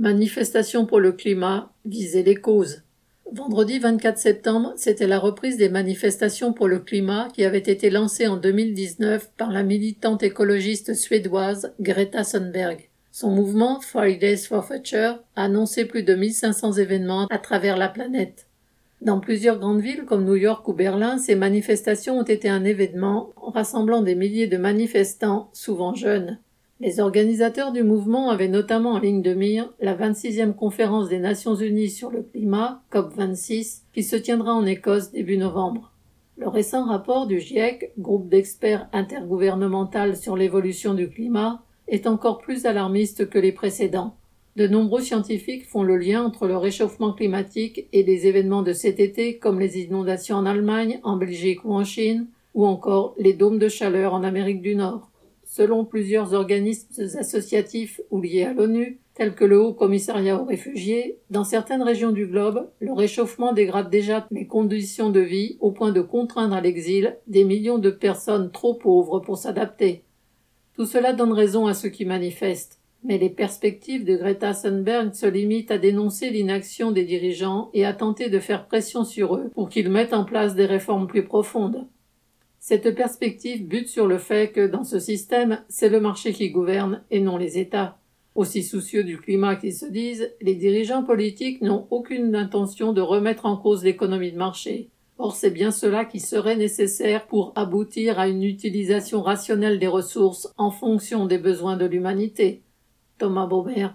Manifestation pour le climat, viser les causes. Vendredi 24 septembre, c'était la reprise des manifestations pour le climat qui avait été lancée en 2019 par la militante écologiste suédoise Greta Thunberg. Son mouvement Fridays for Future a annoncé plus de 1500 événements à travers la planète. Dans plusieurs grandes villes comme New York ou Berlin, ces manifestations ont été un événement rassemblant des milliers de manifestants, souvent jeunes. Les organisateurs du mouvement avaient notamment en ligne de mire la 26e conférence des Nations Unies sur le climat, COP26, qui se tiendra en Écosse début novembre. Le récent rapport du GIEC, groupe d'experts intergouvernemental sur l'évolution du climat, est encore plus alarmiste que les précédents. De nombreux scientifiques font le lien entre le réchauffement climatique et les événements de cet été comme les inondations en Allemagne, en Belgique ou en Chine, ou encore les dômes de chaleur en Amérique du Nord. Selon plusieurs organismes associatifs ou liés à l'ONU, tels que le Haut Commissariat aux réfugiés, dans certaines régions du globe, le réchauffement dégrade déjà les conditions de vie au point de contraindre à l'exil des millions de personnes trop pauvres pour s'adapter. Tout cela donne raison à ceux qui manifestent. Mais les perspectives de Greta Thunberg se limitent à dénoncer l'inaction des dirigeants et à tenter de faire pression sur eux pour qu'ils mettent en place des réformes plus profondes. Cette perspective bute sur le fait que dans ce système, c'est le marché qui gouverne et non les États. Aussi soucieux du climat qu'ils se disent, les dirigeants politiques n'ont aucune intention de remettre en cause l'économie de marché. Or, c'est bien cela qui serait nécessaire pour aboutir à une utilisation rationnelle des ressources en fonction des besoins de l'humanité. Thomas Baubert.